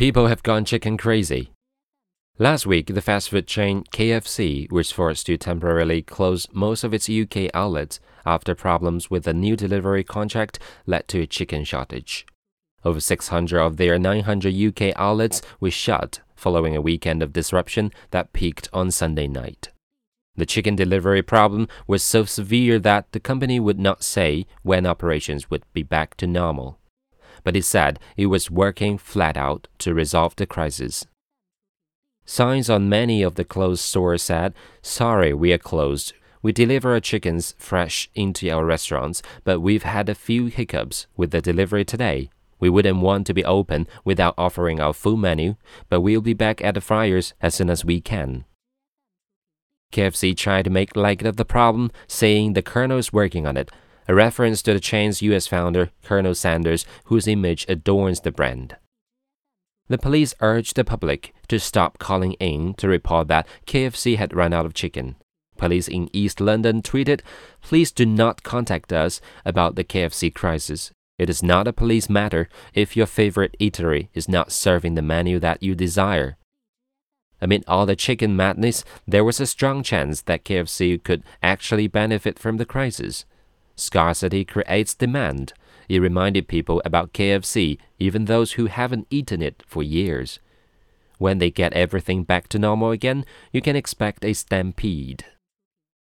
People have gone chicken crazy. Last week, the fast food chain KFC was forced to temporarily close most of its UK outlets after problems with a new delivery contract led to a chicken shortage. Over 600 of their 900 UK outlets were shut following a weekend of disruption that peaked on Sunday night. The chicken delivery problem was so severe that the company would not say when operations would be back to normal but it said it was working flat out to resolve the crisis. Signs on many of the closed stores said, Sorry, we are closed. We deliver our chickens fresh into our restaurants, but we've had a few hiccups with the delivery today. We wouldn't want to be open without offering our full menu, but we'll be back at the fryers as soon as we can. KFC tried to make light of the problem, saying the colonel is working on it, a reference to the chain's US founder, Colonel Sanders, whose image adorns the brand. The police urged the public to stop calling in to report that KFC had run out of chicken. Police in East London tweeted, Please do not contact us about the KFC crisis. It is not a police matter if your favorite eatery is not serving the menu that you desire. Amid all the chicken madness, there was a strong chance that KFC could actually benefit from the crisis. Scarcity creates demand. It reminded people about KFC, even those who haven't eaten it for years. When they get everything back to normal again, you can expect a stampede.